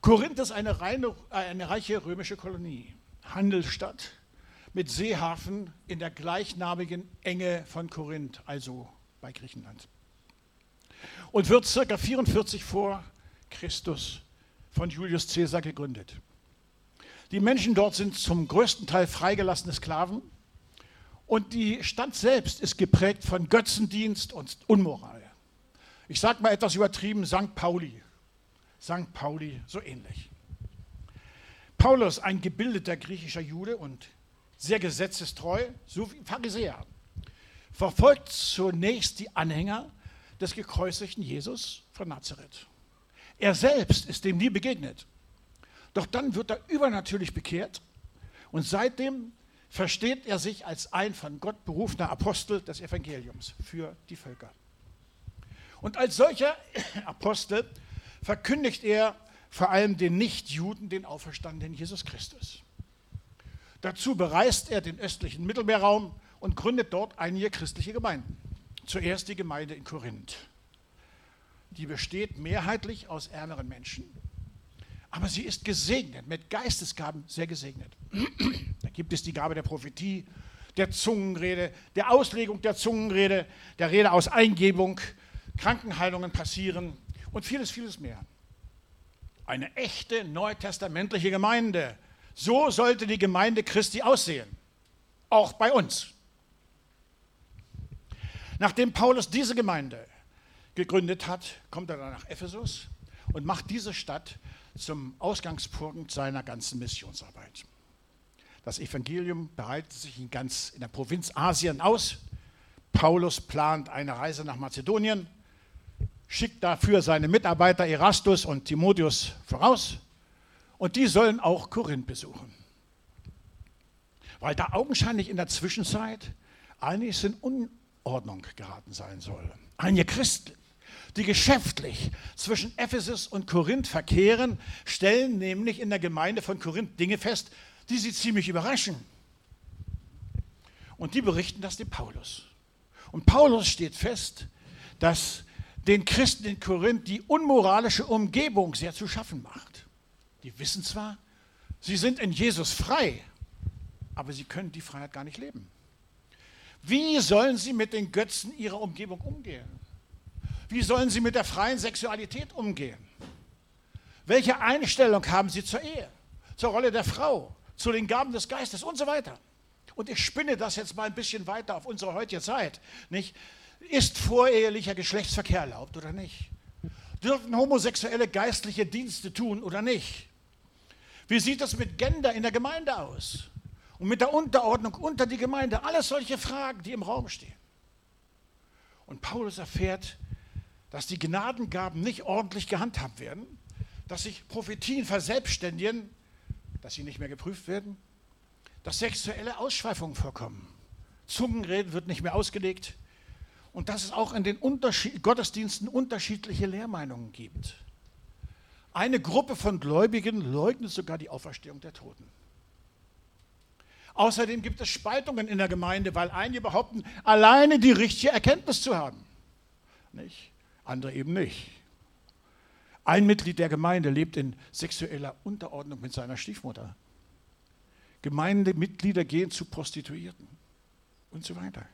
Korinth ist eine, reine, eine reiche römische Kolonie, Handelsstadt mit Seehafen in der gleichnamigen Enge von Korinth, also bei Griechenland. Und wird circa 44 vor Christus von Julius Caesar gegründet. Die Menschen dort sind zum größten Teil freigelassene Sklaven und die Stadt selbst ist geprägt von Götzendienst und Unmoral. Ich sage mal etwas übertrieben, St. Pauli. St. Pauli so ähnlich. Paulus, ein gebildeter griechischer Jude und sehr gesetzestreu, so wie Pharisäer, verfolgt zunächst die Anhänger des gekreuzigten Jesus von Nazareth. Er selbst ist dem nie begegnet. Doch dann wird er übernatürlich bekehrt und seitdem versteht er sich als ein von Gott berufener Apostel des Evangeliums für die Völker. Und als solcher Apostel verkündigt er vor allem den Nichtjuden den auferstandenen Jesus Christus. Dazu bereist er den östlichen Mittelmeerraum und gründet dort einige christliche Gemeinden. Zuerst die Gemeinde in Korinth. Die besteht mehrheitlich aus ärmeren Menschen aber sie ist gesegnet, mit Geistesgaben sehr gesegnet. da gibt es die Gabe der Prophetie, der Zungenrede, der Auslegung der Zungenrede, der Rede aus Eingebung, Krankenheilungen passieren und vieles, vieles mehr. Eine echte neutestamentliche Gemeinde. So sollte die Gemeinde Christi aussehen. Auch bei uns. Nachdem Paulus diese Gemeinde gegründet hat, kommt er dann nach Ephesus und macht diese Stadt zum Ausgangspunkt seiner ganzen Missionsarbeit. Das Evangelium bereitet sich in ganz in der Provinz Asien aus. Paulus plant eine Reise nach Mazedonien, schickt dafür seine Mitarbeiter Erastus und Timotheus voraus und die sollen auch Korinth besuchen. Weil da augenscheinlich in der Zwischenzeit einiges in Unordnung geraten sein soll. Einige Christen die geschäftlich zwischen Ephesus und Korinth verkehren, stellen nämlich in der Gemeinde von Korinth Dinge fest, die sie ziemlich überraschen. Und die berichten das dem Paulus. Und Paulus steht fest, dass den Christen in Korinth die unmoralische Umgebung sehr zu schaffen macht. Die wissen zwar, sie sind in Jesus frei, aber sie können die Freiheit gar nicht leben. Wie sollen sie mit den Götzen ihrer Umgebung umgehen? Wie sollen sie mit der freien Sexualität umgehen? Welche Einstellung haben sie zur Ehe, zur Rolle der Frau, zu den Gaben des Geistes und so weiter? Und ich spinne das jetzt mal ein bisschen weiter auf unsere heutige Zeit. Nicht? Ist vorehelicher Geschlechtsverkehr erlaubt oder nicht? Dürfen Homosexuelle geistliche Dienste tun oder nicht? Wie sieht es mit Gender in der Gemeinde aus? Und mit der Unterordnung unter die Gemeinde? Alles solche Fragen, die im Raum stehen. Und Paulus erfährt, dass die Gnadengaben nicht ordentlich gehandhabt werden, dass sich Prophetien verselbstständigen, dass sie nicht mehr geprüft werden, dass sexuelle Ausschweifungen vorkommen, Zungenreden wird nicht mehr ausgelegt und dass es auch in den Unterschied Gottesdiensten unterschiedliche Lehrmeinungen gibt. Eine Gruppe von Gläubigen leugnet sogar die Auferstehung der Toten. Außerdem gibt es Spaltungen in der Gemeinde, weil einige behaupten, alleine die richtige Erkenntnis zu haben. Nicht? andere eben nicht. Ein Mitglied der Gemeinde lebt in sexueller Unterordnung mit seiner Stiefmutter. Gemeindemitglieder gehen zu Prostituierten und so weiter.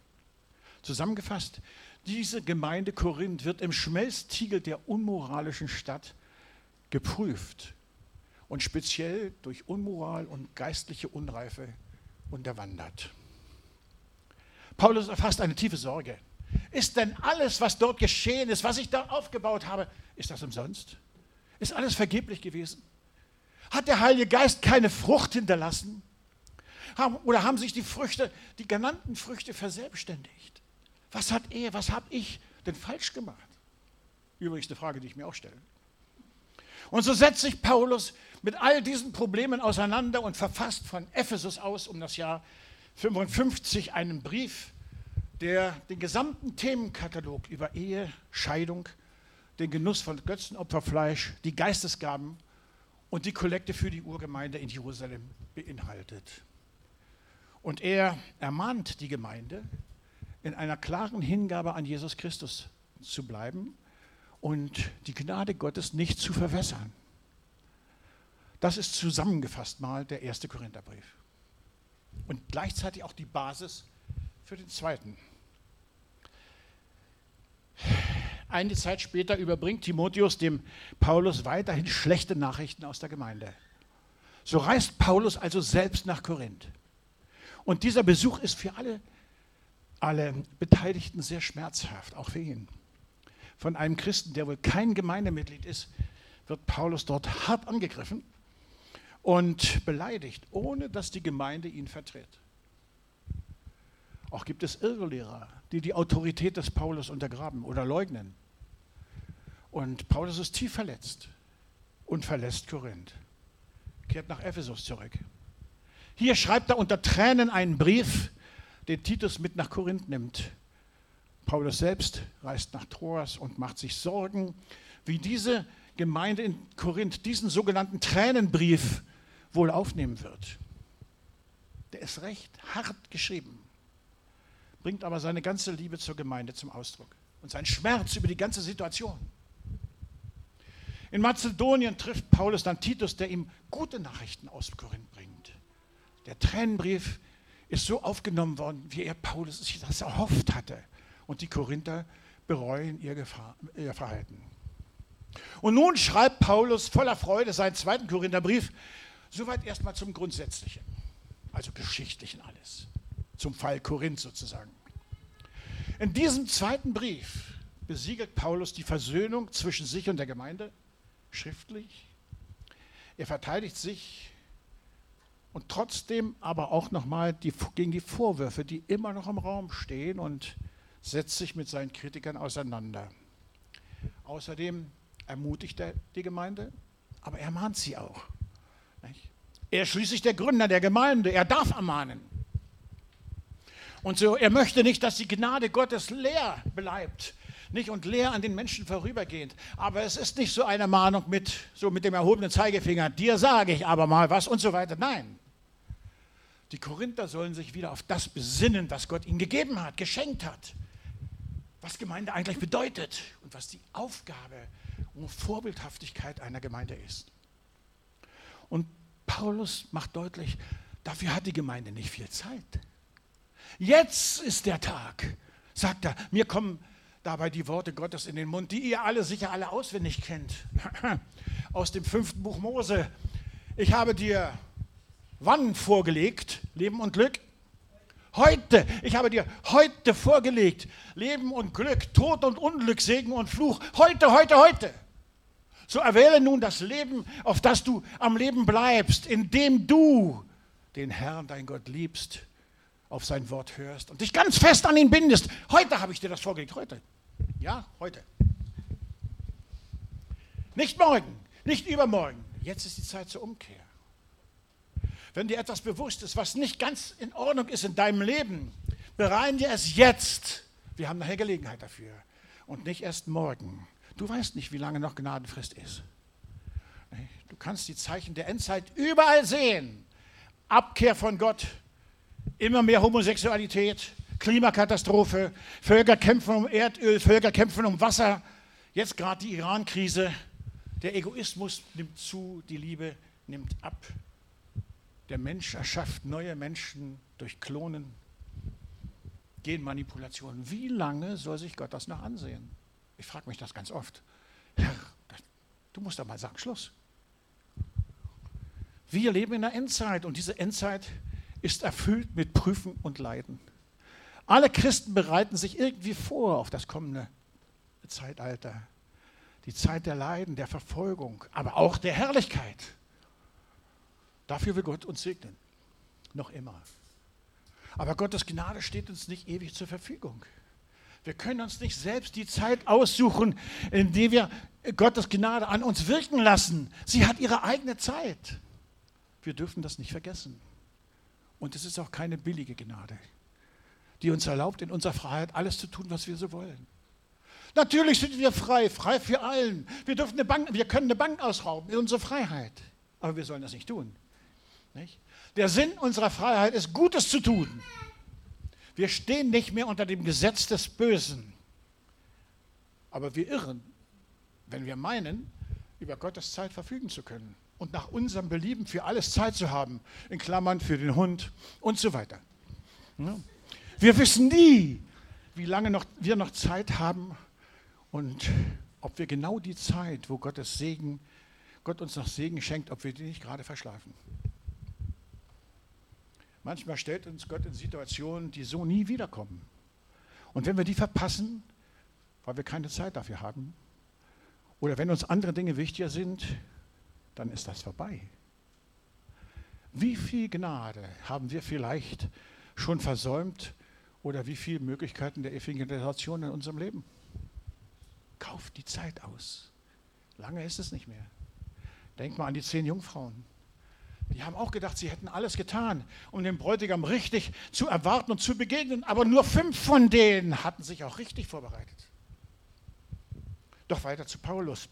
Zusammengefasst, diese Gemeinde Korinth wird im Schmelztiegel der unmoralischen Stadt geprüft und speziell durch Unmoral und geistliche Unreife unterwandert. Paulus erfasst eine tiefe Sorge. Ist denn alles, was dort geschehen ist, was ich da aufgebaut habe, ist das umsonst? Ist alles vergeblich gewesen? Hat der Heilige Geist keine Frucht hinterlassen? oder haben sich die Früchte, die genannten Früchte verselbstständigt? Was hat er, was habe ich denn falsch gemacht? Übrigens eine Frage, die ich mir auch stelle. Und so setzt sich Paulus mit all diesen Problemen auseinander und verfasst von Ephesus aus um das Jahr 55 einen Brief der den gesamten Themenkatalog über Ehe, Scheidung, den Genuss von Götzenopferfleisch, die Geistesgaben und die Kollekte für die Urgemeinde in Jerusalem beinhaltet. Und er ermahnt die Gemeinde, in einer klaren Hingabe an Jesus Christus zu bleiben und die Gnade Gottes nicht zu verwässern. Das ist zusammengefasst mal der erste Korintherbrief. Und gleichzeitig auch die Basis für den zweiten. Eine Zeit später überbringt Timotheus dem Paulus weiterhin schlechte Nachrichten aus der Gemeinde. So reist Paulus also selbst nach Korinth. Und dieser Besuch ist für alle, alle Beteiligten sehr schmerzhaft, auch für ihn. Von einem Christen, der wohl kein Gemeindemitglied ist, wird Paulus dort hart angegriffen und beleidigt, ohne dass die Gemeinde ihn vertritt. Auch gibt es Irrlehrer, die die Autorität des Paulus untergraben oder leugnen. Und Paulus ist tief verletzt und verlässt Korinth, kehrt nach Ephesus zurück. Hier schreibt er unter Tränen einen Brief, den Titus mit nach Korinth nimmt. Paulus selbst reist nach Troas und macht sich Sorgen, wie diese Gemeinde in Korinth diesen sogenannten Tränenbrief wohl aufnehmen wird. Der ist recht hart geschrieben bringt aber seine ganze Liebe zur Gemeinde zum Ausdruck und sein Schmerz über die ganze Situation. In Mazedonien trifft Paulus dann Titus, der ihm gute Nachrichten aus Korinth bringt. Der Tränenbrief ist so aufgenommen worden, wie er Paulus sich das erhofft hatte. Und die Korinther bereuen ihr, Gefahr, ihr Verhalten. Und nun schreibt Paulus voller Freude seinen zweiten Korintherbrief, soweit erstmal zum Grundsätzlichen, also Geschichtlichen alles zum Fall Korinth sozusagen. In diesem zweiten Brief besiegelt Paulus die Versöhnung zwischen sich und der Gemeinde schriftlich. Er verteidigt sich und trotzdem aber auch nochmal die, gegen die Vorwürfe, die immer noch im Raum stehen und setzt sich mit seinen Kritikern auseinander. Außerdem ermutigt er die Gemeinde, aber er mahnt sie auch. Er ist schließlich der Gründer der Gemeinde, er darf ermahnen. Und so, er möchte nicht, dass die Gnade Gottes leer bleibt, nicht und leer an den Menschen vorübergehend. Aber es ist nicht so eine Mahnung mit, so mit dem erhobenen Zeigefinger, dir sage ich aber mal was und so weiter. Nein. Die Korinther sollen sich wieder auf das besinnen, was Gott ihnen gegeben hat, geschenkt hat. Was Gemeinde eigentlich bedeutet und was die Aufgabe und Vorbildhaftigkeit einer Gemeinde ist. Und Paulus macht deutlich, dafür hat die Gemeinde nicht viel Zeit. Jetzt ist der Tag, sagt er. Mir kommen dabei die Worte Gottes in den Mund, die ihr alle sicher alle auswendig kennt. Aus dem fünften Buch Mose. Ich habe dir wann vorgelegt? Leben und Glück? Heute, ich habe dir heute vorgelegt, Leben und Glück, Tod und Unglück, Segen und Fluch. Heute, heute, heute. So erwähle nun das Leben, auf das du am Leben bleibst, indem du den Herrn, dein Gott, liebst auf sein Wort hörst und dich ganz fest an ihn bindest. Heute habe ich dir das vorgelegt, heute. Ja, heute. Nicht morgen, nicht übermorgen. Jetzt ist die Zeit zur Umkehr. Wenn dir etwas bewusst ist, was nicht ganz in Ordnung ist in deinem Leben, bereinige es jetzt. Wir haben nachher Gelegenheit dafür. Und nicht erst morgen. Du weißt nicht, wie lange noch Gnadenfrist ist. Du kannst die Zeichen der Endzeit überall sehen. Abkehr von Gott, immer mehr Homosexualität, Klimakatastrophe, Völker kämpfen um Erdöl, Völker kämpfen um Wasser, jetzt gerade die Iran-Krise. Der Egoismus nimmt zu, die Liebe nimmt ab. Der Mensch erschafft neue Menschen durch Klonen, Genmanipulationen. Wie lange soll sich Gott das noch ansehen? Ich frage mich das ganz oft. Herr, du musst doch mal sagen, Schluss. Wir leben in der Endzeit und diese Endzeit ist erfüllt mit Prüfen und Leiden. Alle Christen bereiten sich irgendwie vor auf das kommende Zeitalter. Die Zeit der Leiden, der Verfolgung, aber auch der Herrlichkeit. Dafür will Gott uns segnen. Noch immer. Aber Gottes Gnade steht uns nicht ewig zur Verfügung. Wir können uns nicht selbst die Zeit aussuchen, in der wir Gottes Gnade an uns wirken lassen. Sie hat ihre eigene Zeit. Wir dürfen das nicht vergessen. Und es ist auch keine billige Gnade, die uns erlaubt, in unserer Freiheit alles zu tun, was wir so wollen. Natürlich sind wir frei, frei für allen. Wir, dürfen eine Bank, wir können eine Bank ausrauben, in unsere Freiheit. Aber wir sollen das nicht tun. Nicht? Der Sinn unserer Freiheit ist, Gutes zu tun. Wir stehen nicht mehr unter dem Gesetz des Bösen. Aber wir irren, wenn wir meinen, über Gottes Zeit verfügen zu können. und nach unserem Belieben für alles Zeit zu haben, in Klammern für den Hund und so weiter. Wir wissen nie, wie lange noch, wir noch Zeit haben und ob wir genau die Zeit, wo Gottes Segen, Gott uns noch Segen schenkt, ob wir die nicht gerade verschlafen. Manchmal stellt uns Gott in Situationen, die so nie wiederkommen. Und wenn wir die verpassen, weil wir keine Zeit dafür haben, oder wenn uns andere Dinge wichtiger sind, dann ist das vorbei. Wie viel Gnade haben wir vielleicht schon versäumt oder wie viele Möglichkeiten der Evangelisation in unserem Leben? Kauft die Zeit aus. Lange ist es nicht mehr. Denk mal an die zehn Jungfrauen. Die haben auch gedacht, sie hätten alles getan, um den Bräutigam richtig zu erwarten und zu begegnen, aber nur fünf von denen hatten sich auch richtig vorbereitet. Doch weiter zu Paulus.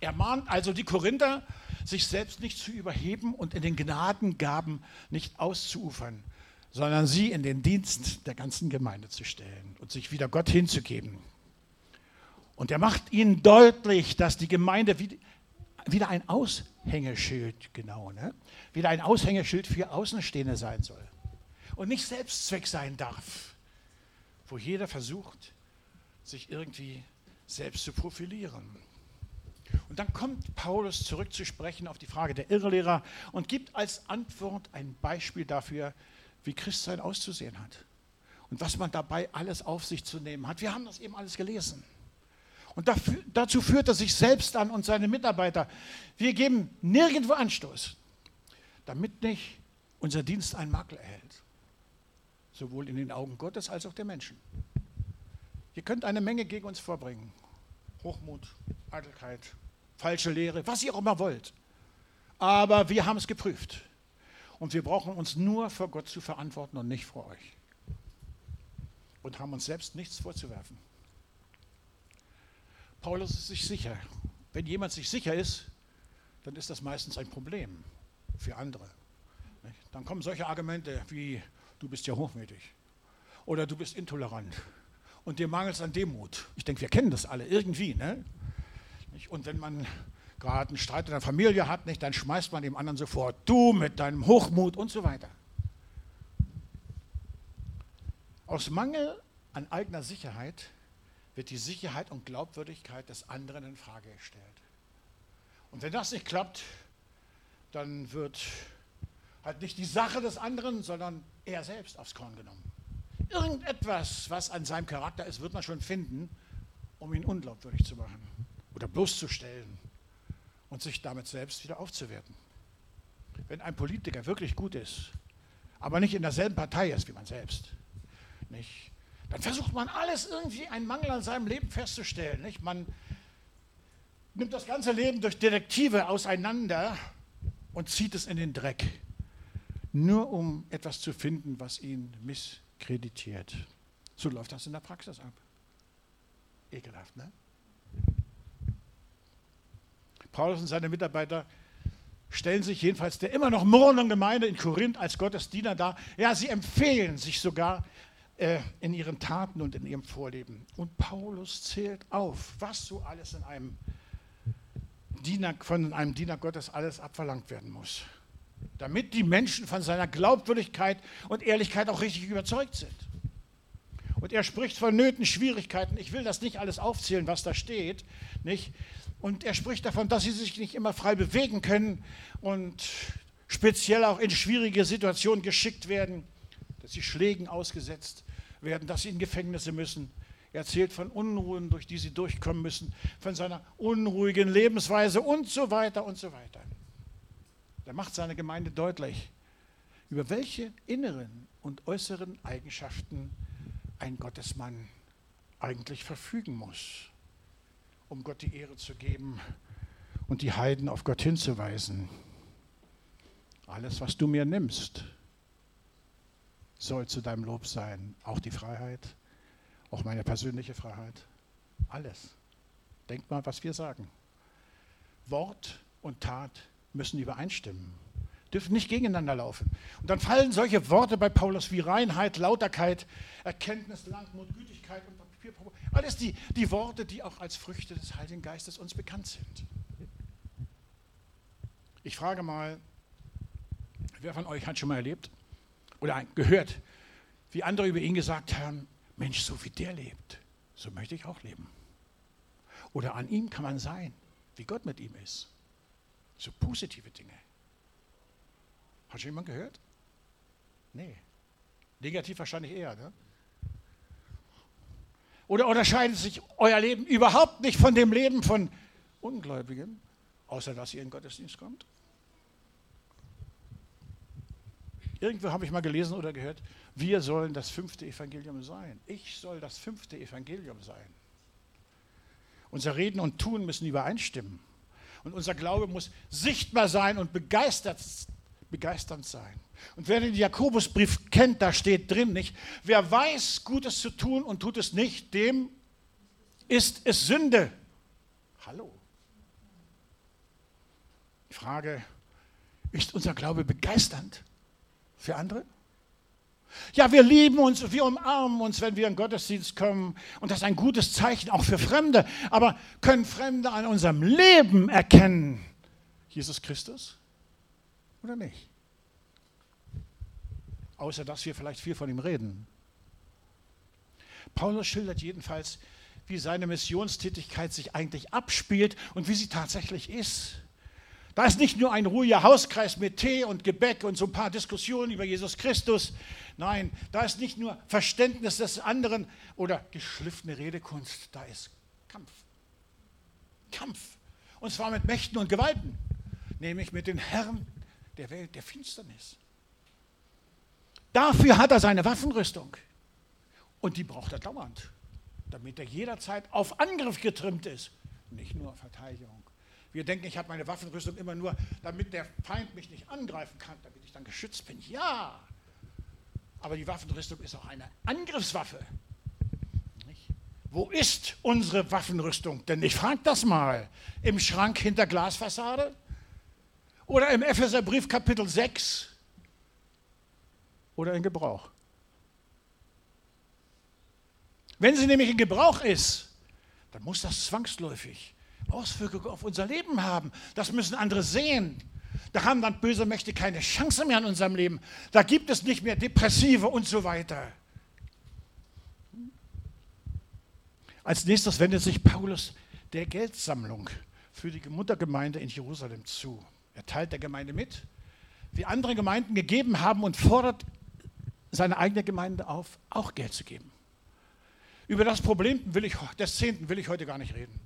Er mahnt also die Korinther, sich selbst nicht zu überheben und in den Gnadengaben nicht auszuufern, sondern sie in den Dienst der ganzen Gemeinde zu stellen und sich wieder Gott hinzugeben. Und er macht ihnen deutlich, dass die Gemeinde wieder ein Aushängeschild, genau, ne? wieder ein Aushängeschild für Außenstehende sein soll und nicht Selbstzweck sein darf, wo jeder versucht, sich irgendwie selbst zu profilieren. Und dann kommt Paulus zurück zu sprechen auf die Frage der Irrlehrer und gibt als Antwort ein Beispiel dafür, wie Christsein auszusehen hat und was man dabei alles auf sich zu nehmen hat. Wir haben das eben alles gelesen. Und dafür, dazu führt er sich selbst an und seine Mitarbeiter. Wir geben nirgendwo Anstoß, damit nicht unser Dienst einen Makel erhält. Sowohl in den Augen Gottes als auch der Menschen. Ihr könnt eine Menge gegen uns vorbringen. Hochmut, Eitelkeit, falsche Lehre, was ihr auch immer wollt. Aber wir haben es geprüft. Und wir brauchen uns nur vor Gott zu verantworten und nicht vor euch. Und haben uns selbst nichts vorzuwerfen. Paulus ist sich sicher. Wenn jemand sich sicher ist, dann ist das meistens ein Problem für andere. Dann kommen solche Argumente wie, du bist ja hochmütig oder du bist intolerant und dir mangelt es an Demut. Ich denke, wir kennen das alle irgendwie. Ne? Und wenn man gerade einen Streit in der Familie hat, nicht, dann schmeißt man dem anderen sofort, du mit deinem Hochmut und so weiter. Aus Mangel an eigener Sicherheit wird die Sicherheit und Glaubwürdigkeit des anderen in Frage gestellt. Und wenn das nicht klappt, dann wird halt nicht die Sache des anderen, sondern er selbst aufs Korn genommen. Irgendetwas, was an seinem Charakter ist, wird man schon finden, um ihn unglaubwürdig zu machen oder bloßzustellen und sich damit selbst wieder aufzuwerten. Wenn ein Politiker wirklich gut ist, aber nicht in derselben Partei ist wie man selbst, nicht, dann versucht man alles irgendwie einen Mangel an seinem Leben festzustellen. Nicht? Man nimmt das ganze Leben durch Detektive auseinander und zieht es in den Dreck, nur um etwas zu finden, was ihn misskreditiert. So läuft das in der Praxis ab. Ekelhaft, ne? Paulus und seine Mitarbeiter stellen sich jedenfalls der immer noch murrenden Gemeinde in Korinth als Gottes Diener dar. Ja, sie empfehlen sich sogar äh, in ihren Taten und in ihrem Vorleben. Und Paulus zählt auf, was so alles in einem Diener, von einem Diener Gottes alles abverlangt werden muss, damit die Menschen von seiner Glaubwürdigkeit und Ehrlichkeit auch richtig überzeugt sind. Und er spricht von Nöten, Schwierigkeiten. Ich will das nicht alles aufzählen, was da steht, nicht? Und er spricht davon, dass sie sich nicht immer frei bewegen können und speziell auch in schwierige Situationen geschickt werden, dass sie Schlägen ausgesetzt werden, dass sie in Gefängnisse müssen. Er erzählt von Unruhen, durch die sie durchkommen müssen, von seiner unruhigen Lebensweise und so weiter und so weiter. Er macht seine Gemeinde deutlich, über welche inneren und äußeren Eigenschaften ein Gottesmann eigentlich verfügen muss, um Gott die Ehre zu geben und die Heiden auf Gott hinzuweisen. Alles, was du mir nimmst, soll zu deinem Lob sein. Auch die Freiheit, auch meine persönliche Freiheit. Alles. Denk mal, was wir sagen. Wort und Tat müssen übereinstimmen, dürfen nicht gegeneinander laufen. Und dann fallen solche Worte bei Paulus wie Reinheit, Lauterkeit, Erkenntnis, Langmut, Gütigkeit und Papierprobe. Alles die, die Worte, die auch als Früchte des Heiligen Geistes uns bekannt sind. Ich frage mal, wer von euch hat schon mal erlebt oder gehört, wie andere über ihn gesagt haben, Mensch, so wie der lebt, so möchte ich auch leben. Oder an ihm kann man sein, wie Gott mit ihm ist. So positive Dinge. Hat schon jemand gehört? Nee. Negativ wahrscheinlich eher, ne? Oder unterscheidet sich euer Leben überhaupt nicht von dem Leben von Ungläubigen, außer dass ihr in den Gottesdienst kommt? Irgendwo habe ich mal gelesen oder gehört, wir sollen das fünfte Evangelium sein. Ich soll das fünfte Evangelium sein. Unser Reden und Tun müssen übereinstimmen. Und unser Glaube muss sichtbar sein und begeistert, begeisternd sein. Und wer den Jakobusbrief kennt, da steht drin nicht, wer weiß, Gutes zu tun und tut es nicht, dem ist es Sünde. Hallo. Die Frage, ist unser Glaube begeisternd für andere? Ja, wir lieben uns, wir umarmen uns, wenn wir in den Gottesdienst kommen. Und das ist ein gutes Zeichen auch für Fremde. Aber können Fremde an unserem Leben erkennen, Jesus Christus oder nicht? Außer dass wir vielleicht viel von ihm reden. Paulus schildert jedenfalls, wie seine Missionstätigkeit sich eigentlich abspielt und wie sie tatsächlich ist. Da ist nicht nur ein ruhiger Hauskreis mit Tee und Gebäck und so ein paar Diskussionen über Jesus Christus. Nein, da ist nicht nur Verständnis des anderen oder geschliffene Redekunst, da ist Kampf. Kampf. Und zwar mit Mächten und Gewalten, nämlich mit den Herren der Welt der Finsternis. Dafür hat er seine Waffenrüstung. Und die braucht er dauernd, damit er jederzeit auf Angriff getrimmt ist, nicht nur Verteidigung. Wir denken, ich habe meine Waffenrüstung immer nur, damit der Feind mich nicht angreifen kann, damit ich dann geschützt bin. Ja, aber die Waffenrüstung ist auch eine Angriffswaffe. Nicht? Wo ist unsere Waffenrüstung? Denn ich frage das mal. Im Schrank hinter Glasfassade? Oder im Epheserbrief Kapitel 6? Oder in Gebrauch? Wenn sie nämlich in Gebrauch ist, dann muss das zwangsläufig Auswirkungen auf unser Leben haben. Das müssen andere sehen. Da haben dann böse Mächte keine Chance mehr in unserem Leben. Da gibt es nicht mehr Depressive und so weiter. Als nächstes wendet sich Paulus der Geldsammlung für die Muttergemeinde in Jerusalem zu. Er teilt der Gemeinde mit, wie andere Gemeinden gegeben haben und fordert seine eigene Gemeinde auf, auch Geld zu geben. Über das Problem will ich, des Zehnten will ich heute gar nicht reden.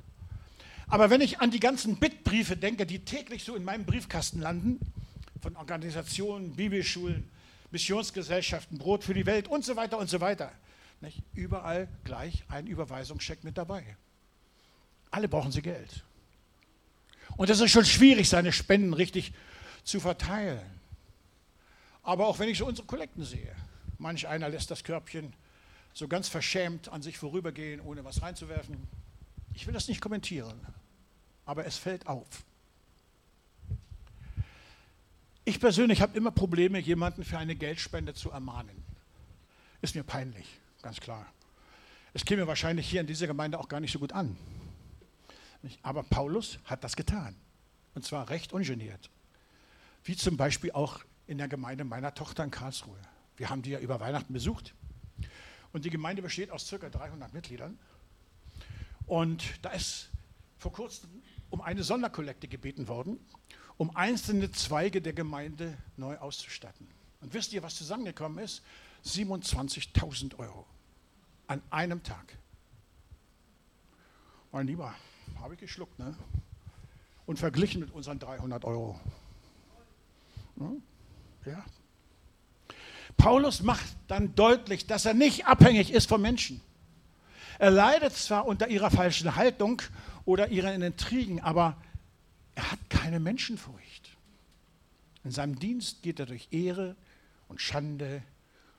Aber wenn ich an die ganzen Bittbriefe denke, die täglich so in meinem Briefkasten landen, von Organisationen, Bibelschulen, Missionsgesellschaften, Brot für die Welt und so weiter und so weiter, nicht? überall gleich ein Überweisungscheck mit dabei. Alle brauchen sie Geld. Und es ist schon schwierig, seine Spenden richtig zu verteilen. Aber auch wenn ich so unsere Kollekten sehe, manch einer lässt das Körbchen so ganz verschämt an sich vorübergehen, ohne was reinzuwerfen. Ich will das nicht kommentieren aber es fällt auf. Ich persönlich habe immer Probleme, jemanden für eine Geldspende zu ermahnen. Ist mir peinlich, ganz klar. Es käme wahrscheinlich hier in dieser Gemeinde auch gar nicht so gut an. Aber Paulus hat das getan. Und zwar recht ungeniert. Wie zum Beispiel auch in der Gemeinde meiner Tochter in Karlsruhe. Wir haben die ja über Weihnachten besucht. Und die Gemeinde besteht aus ca. 300 Mitgliedern. Und da ist vor kurzem um eine Sonderkollekte gebeten worden, um einzelne Zweige der Gemeinde neu auszustatten. Und wisst ihr, was zusammengekommen ist? 27.000 Euro an einem Tag. Mein Lieber, habe ich geschluckt, ne? Und verglichen mit unseren 300 Euro. Ja. Paulus macht dann deutlich, dass er nicht abhängig ist von Menschen. Er leidet zwar unter ihrer falschen Haltung oder ihren Intrigen, aber er hat keine Menschenfurcht. In seinem Dienst geht er durch Ehre und Schande,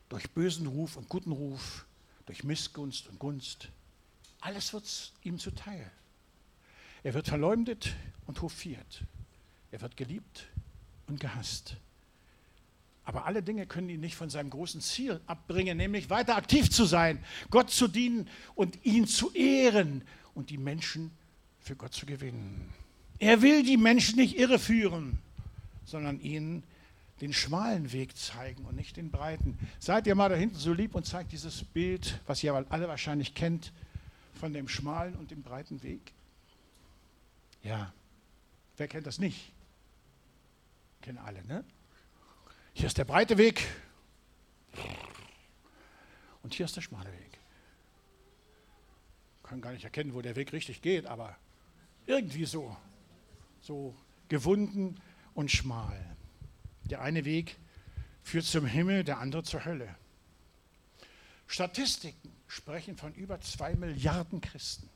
durch bösen Ruf und guten Ruf, durch Missgunst und Gunst. Alles wird ihm zuteil. Er wird verleumdet und hofiert. Er wird geliebt und gehasst. Aber alle Dinge können ihn nicht von seinem großen Ziel abbringen, nämlich weiter aktiv zu sein, Gott zu dienen und ihn zu ehren und die Menschen für Gott zu gewinnen. Er will die Menschen nicht irreführen. sondern ihnen den schmalen Weg zeigen und nicht den breiten. Seid ihr mal da hinten so lieb und zeigt dieses Bild, was ihr alle wahrscheinlich kennt, von dem schmalen und dem breiten Weg? Ja, wer kennt das nicht? Kennen alle, ne? Hier ist der breite Weg und hier ist der schmale Weg. Kann gar nicht erkennen, wo der Weg richtig geht, aber irgendwie so, so gewunden und schmal. Der eine Weg führt zum Himmel, der andere zur Hölle. Statistiken sprechen von über zwei Milliarden Christen,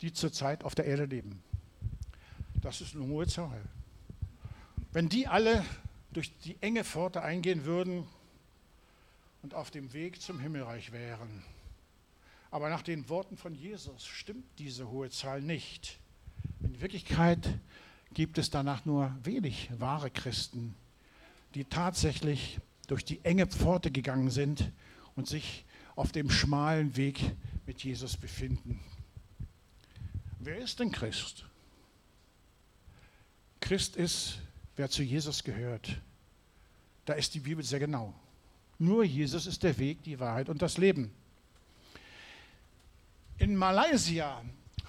die zurzeit auf der Erde leben. Das ist eine hohe Zahl. Wenn die alle durch die enge Pforte eingehen würden und auf dem Weg zum Himmelreich wären. Aber nach den Worten von Jesus stimmt diese hohe Zahl nicht. In Wirklichkeit gibt es danach nur wenig wahre Christen, die tatsächlich durch die enge Pforte gegangen sind und sich auf dem schmalen Weg mit Jesus befinden. Wer ist denn Christ? Christ ist, wer zu Jesus gehört. Da ist die Bibel sehr genau. Nur Jesus ist der Weg, die Wahrheit und das Leben. In Malaysia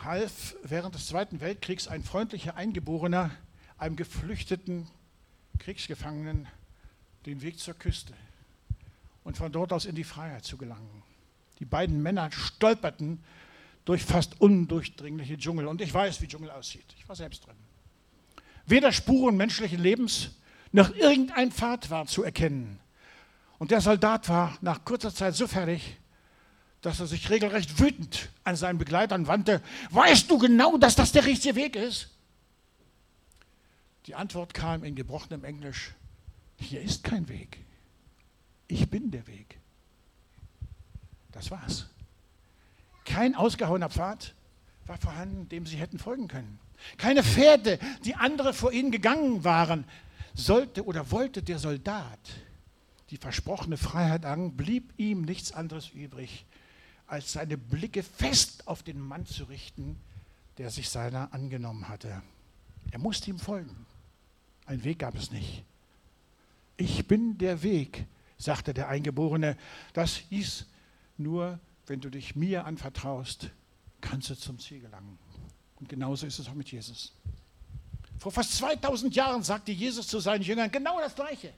half während des Zweiten Weltkriegs ein freundlicher Eingeborener einem geflüchteten Kriegsgefangenen den Weg zur Küste und von dort aus in die Freiheit zu gelangen. Die beiden Männer stolperten durch fast undurchdringliche Dschungel. Und ich weiß, wie Dschungel aussieht. Ich war selbst drin. Weder Spuren menschlichen Lebens noch irgendein Pfad war zu erkennen. Und der Soldat war nach kurzer Zeit so fertig, dass er sich regelrecht wütend an seinen Begleitern wandte. Weißt du genau, dass das der richtige Weg ist? Die Antwort kam in gebrochenem Englisch. Hier ist kein Weg. Ich bin der Weg. Das war's. Kein ausgehauener Pfad war vorhanden, dem sie hätten folgen können. Keine Pferde, die andere vor ihnen gegangen waren. Sollte oder wollte der Soldat die versprochene Freiheit an, blieb ihm nichts anderes übrig, als seine Blicke fest auf den Mann zu richten, der sich seiner angenommen hatte. Er musste ihm folgen. Ein Weg gab es nicht. Ich bin der Weg, sagte der Eingeborene. Das hieß nur, wenn du dich mir anvertraust, kannst du zum Ziel gelangen. Und genauso ist es auch mit Jesus. Vor fast 2000 Jahren sagte Jesus zu seinen Jüngern genau das Gleiche.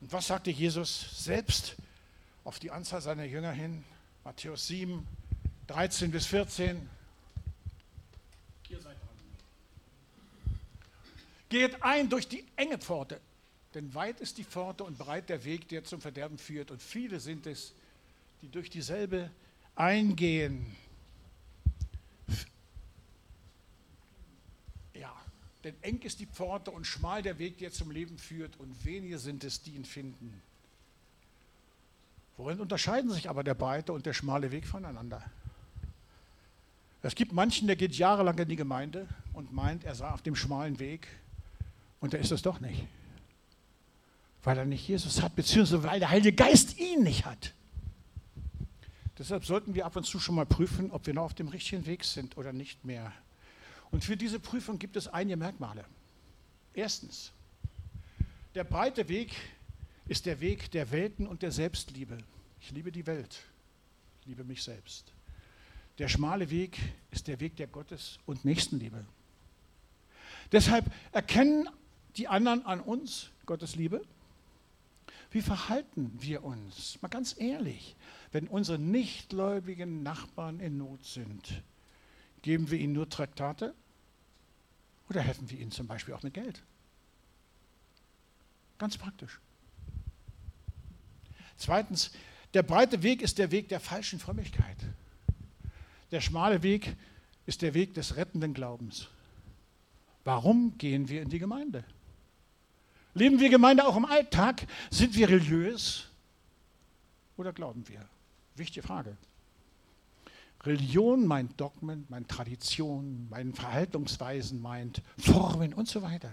Und was sagte Jesus selbst auf die Anzahl seiner Jünger hin? Matthäus 7, 13 bis 14. Ihr seid dran. Geht ein durch die enge Pforte, denn weit ist die Pforte und breit der Weg, der zum Verderben führt. Und viele sind es, die durch dieselbe eingehen. Denn eng ist die Pforte und schmal der Weg, der zum Leben führt, und wenige sind es, die ihn finden. Worin unterscheiden sich aber der breite und der schmale Weg voneinander? Es gibt manchen, der geht jahrelang in die Gemeinde und meint, er sei auf dem schmalen Weg, und er ist es doch nicht. Weil er nicht Jesus hat, beziehungsweise weil der Heilige Geist ihn nicht hat. Deshalb sollten wir ab und zu schon mal prüfen, ob wir noch auf dem richtigen Weg sind oder nicht mehr. Und für diese Prüfung gibt es einige Merkmale. Erstens, der breite Weg ist der Weg der Welten und der Selbstliebe. Ich liebe die Welt, ich liebe mich selbst. Der schmale Weg ist der Weg der Gottes- und Nächstenliebe. Deshalb erkennen die anderen an uns Gottes Liebe. Wie verhalten wir uns? Mal ganz ehrlich, wenn unsere nichtgläubigen Nachbarn in Not sind, geben wir ihnen nur Traktate oder helfen wir ihnen zum Beispiel auch mit Geld? Ganz praktisch. Zweitens, der breite Weg ist der Weg der falschen Frömmigkeit. Der schmale Weg ist der Weg des rettenden Glaubens. Warum gehen wir in die Gemeinde? Leben wir Gemeinde auch im Alltag? Sind wir religiös oder glauben wir? Wichtige Frage. Religion meint Dogmen, meint Tradition, meint Verhaltensweisen, meint Formen und so weiter.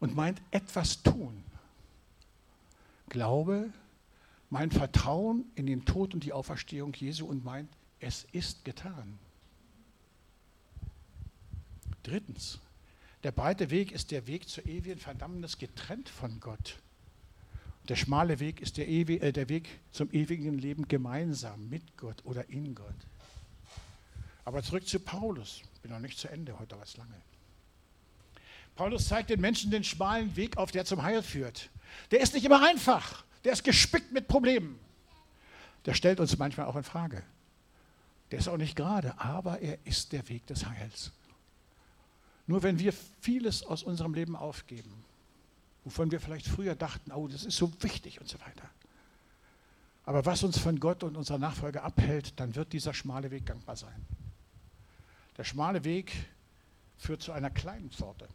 Und meint etwas tun. Glaube meint Vertrauen in den Tod und die Auferstehung Jesu und meint, es ist getan. Drittens, Der breite Weg ist der Weg zur ewigen Verdammnis, getrennt von Gott. Der schmale Weg ist der, Ewi äh, der Weg zum ewigen Leben gemeinsam mit Gott oder in Gott. Aber zurück zu Paulus. Bin noch nicht zu Ende, heute was lange. Paulus zeigt den Menschen den schmalen Weg auf, der zum Heil führt. Der ist nicht immer einfach. Der ist gespickt mit Problemen. Der stellt uns manchmal auch in Frage. Der ist auch nicht gerade, aber er ist der Weg des Heils. Nur wenn wir vieles aus unserem Leben aufgeben, wovon wir vielleicht früher dachten, oh, das ist so wichtig und so weiter. Aber was uns von Gott und unserer Nachfolge abhält, dann wird dieser schmale Weg gangbar sein. Der schmale Weg führt zu einer kleinen Pforte.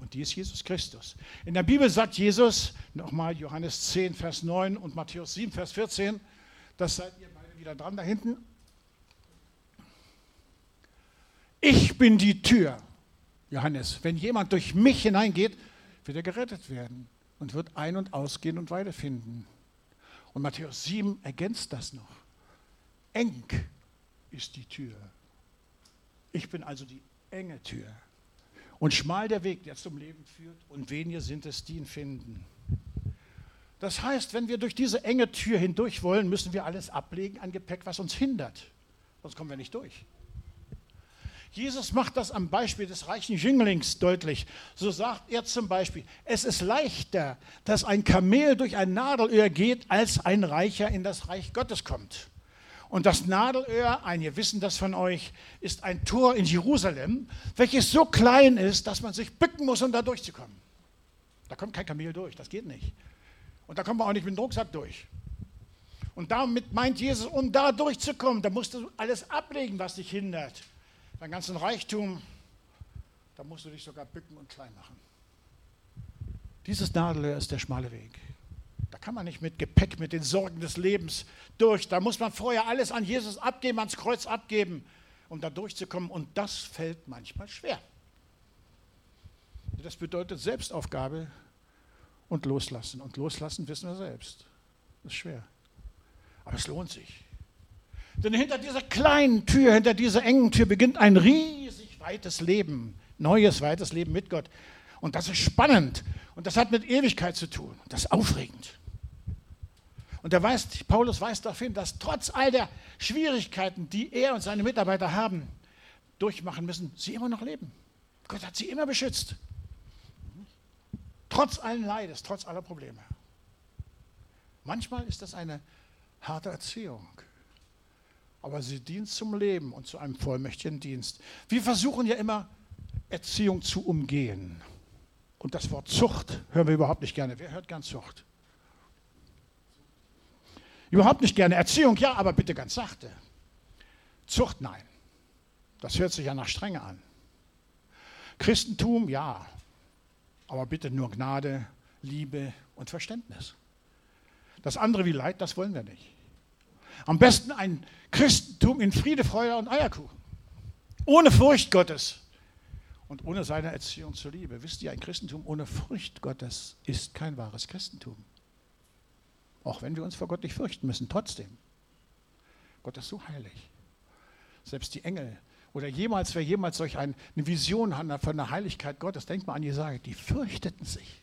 Und die ist Jesus Christus. In der Bibel sagt Jesus, nochmal Johannes 10, Vers 9 und Matthäus 7, Vers 14, das seid ihr beide wieder dran da hinten. Ich bin die Tür, Johannes. Wenn jemand durch mich hineingeht, wird er gerettet werden und wird ein- und ausgehen und Weide finden. Und Matthäus 7 ergänzt das noch. Eng ist die Tür. Ich bin also die enge Tür. Und schmal der Weg, der zum Leben führt, und wenige sind es, die ihn finden. Das heißt, wenn wir durch diese enge Tür hindurch wollen, müssen wir alles ablegen an Gepäck, was uns hindert. Sonst kommen wir nicht durch. Jesus macht das am Beispiel des reichen Jünglings deutlich. So sagt er zum Beispiel, es ist leichter, dass ein Kamel durch ein Nadelöhr geht, als ein Reicher in das Reich Gottes kommt. Und das Nadelöhr, einige wissen das von euch, ist ein Tor in Jerusalem, welches so klein ist, dass man sich bücken muss, um da durchzukommen. Da kommt kein Kamel durch, das geht nicht. Und da kommt man auch nicht mit dem Rucksack durch. Und damit meint Jesus, um da durchzukommen, da musst du alles ablegen, was dich hindert. Dein ganzen Reichtum, da musst du dich sogar bücken und klein machen. Dieses Nadelöhr ist der schmale Weg. Da kann man nicht mit Gepäck, mit den Sorgen des Lebens durch. Da muss man vorher alles an Jesus abgeben, ans Kreuz abgeben, um da durchzukommen. Und das fällt manchmal schwer. Das bedeutet Selbstaufgabe, und loslassen. Und loslassen wissen wir selbst. Das ist schwer. Aber es lohnt sich. Denn hinter dieser kleinen Tür, hinter dieser engen Tür beginnt ein riesig weites Leben. Neues, weites Leben mit Gott. Und das ist spannend. Und das hat mit Ewigkeit zu tun. Das ist aufregend. Und er weiß, Paulus weist darauf hin, dass trotz all der Schwierigkeiten, die er und seine Mitarbeiter haben, durchmachen müssen, sie immer noch leben. Gott hat sie immer beschützt. Trotz allen Leides, trotz aller Probleme. Manchmal ist das eine harte Erziehung, aber sie dient zum Leben und zu einem vollmächtigen Dienst. Wir versuchen ja immer, Erziehung zu umgehen. Und das Wort Zucht hören wir überhaupt nicht gerne. Wer hört gern Zucht? Überhaupt nicht gerne. Erziehung, ja, aber bitte ganz sachte. Zucht, nein. Das hört sich ja nach Strenge an. Christentum, ja. Aber bitte nur Gnade, Liebe und Verständnis. Das andere wie Leid, das wollen wir nicht. Am besten ein Christentum in Friede, Freude und Eierkuchen. Ohne Furcht Gottes und ohne seine Erziehung zur Liebe. Wisst ihr, ein Christentum ohne Furcht Gottes ist kein wahres Christentum. Auch wenn wir uns vor Gott nicht fürchten müssen, trotzdem. Gott ist so heilig. Selbst die Engel oder jemals, wer jemals solch eine Vision hat von der Heiligkeit Gottes, denkt mal an Jesaja, die fürchteten sich.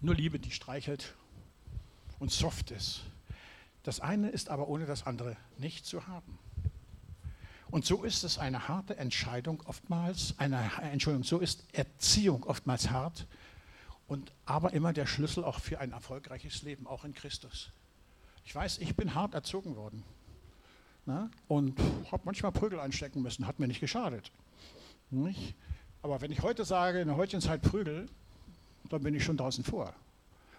Nur Liebe, die streichelt und soft ist. Das eine ist aber ohne das andere nicht zu haben. Und so ist es eine harte Entscheidung oftmals, eine Entschuldigung, so ist Erziehung oftmals hart und aber immer der Schlüssel auch für ein erfolgreiches Leben, auch in Christus. Ich weiß, ich bin hart erzogen worden. Ne? Und habe manchmal Prügel einstecken müssen, hat mir nicht geschadet. Nicht? Aber wenn ich heute sage, in der heutigen Zeit Prügel, dann bin ich schon draußen vor.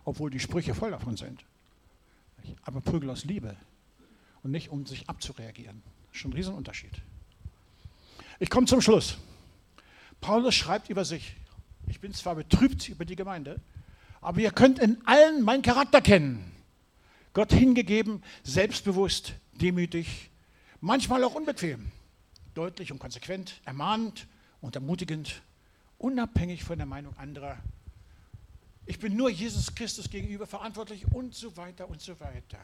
Obwohl die Sprüche voll davon sind. Aber Prügel aus Liebe und nicht um sich abzureagieren. Schon ein Riesenunterschied. Ich komme zum Schluss. Paulus schreibt über sich, ich bin zwar betrübt über die Gemeinde, aber ihr könnt in allen meinen Charakter kennen. Gott hingegeben, selbstbewusst, demütig, manchmal auch unbequem, deutlich und konsequent, ermahnend und ermutigend, unabhängig von der Meinung anderer. Ich bin nur Jesus Christus gegenüber verantwortlich und so weiter und so weiter.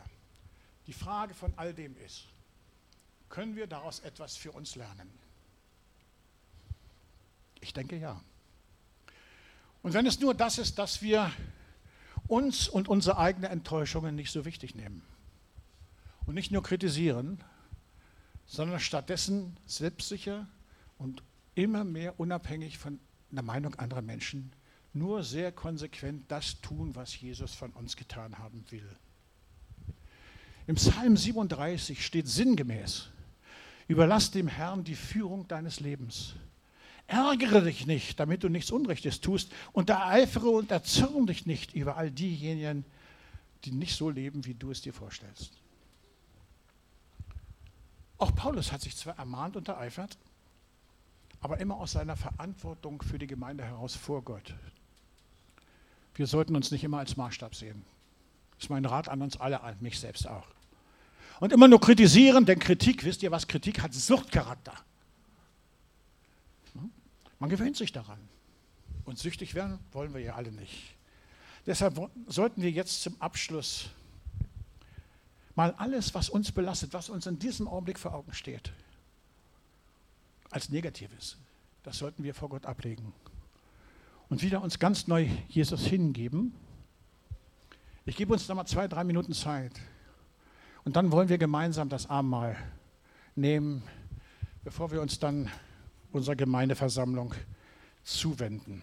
Die Frage von all dem ist, Können wir daraus etwas für uns lernen? Ich denke ja. Und wenn es nur das ist, dass wir uns und unsere eigenen Enttäuschungen nicht so wichtig nehmen und nicht nur kritisieren, sondern stattdessen selbstsicher und immer mehr unabhängig von der Meinung anderer Menschen nur sehr konsequent das tun, was Jesus von uns getan haben will. Im Psalm 37 steht sinngemäß, überlass dem Herrn die Führung deines Lebens. Ärgere dich nicht, damit du nichts Unrechtes tust und ereifere und erzürn dich nicht über all diejenigen, die nicht so leben, wie du es dir vorstellst. Auch Paulus hat sich zwar ermahnt und ereifert, aber immer aus seiner Verantwortung für die Gemeinde heraus vor Gott. Wir sollten uns nicht immer als Maßstab sehen. Das ist mein Rat an uns alle, an mich selbst auch. Und immer nur kritisieren, denn Kritik, wisst ihr was, Kritik hat Suchtcharakter. Man gewöhnt sich daran. Und süchtig werden wollen wir ja alle nicht. Deshalb sollten wir jetzt zum Abschluss mal alles, was uns belastet, was uns in diesem Augenblick vor Augen steht, als Negatives, das sollten wir vor Gott ablegen. Und wieder uns ganz neu Jesus hingeben. Ich gebe uns da mal zwei, drei Minuten Zeit. Und dann wollen wir gemeinsam das Abendmahl nehmen, bevor wir uns dann unserer Gemeindeversammlung zuwenden.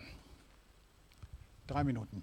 Drei Minuten.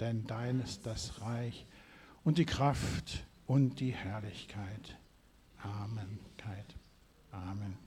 denn dein ist das Reich und die Kraft und die Herrlichkeit. Amen. Amen.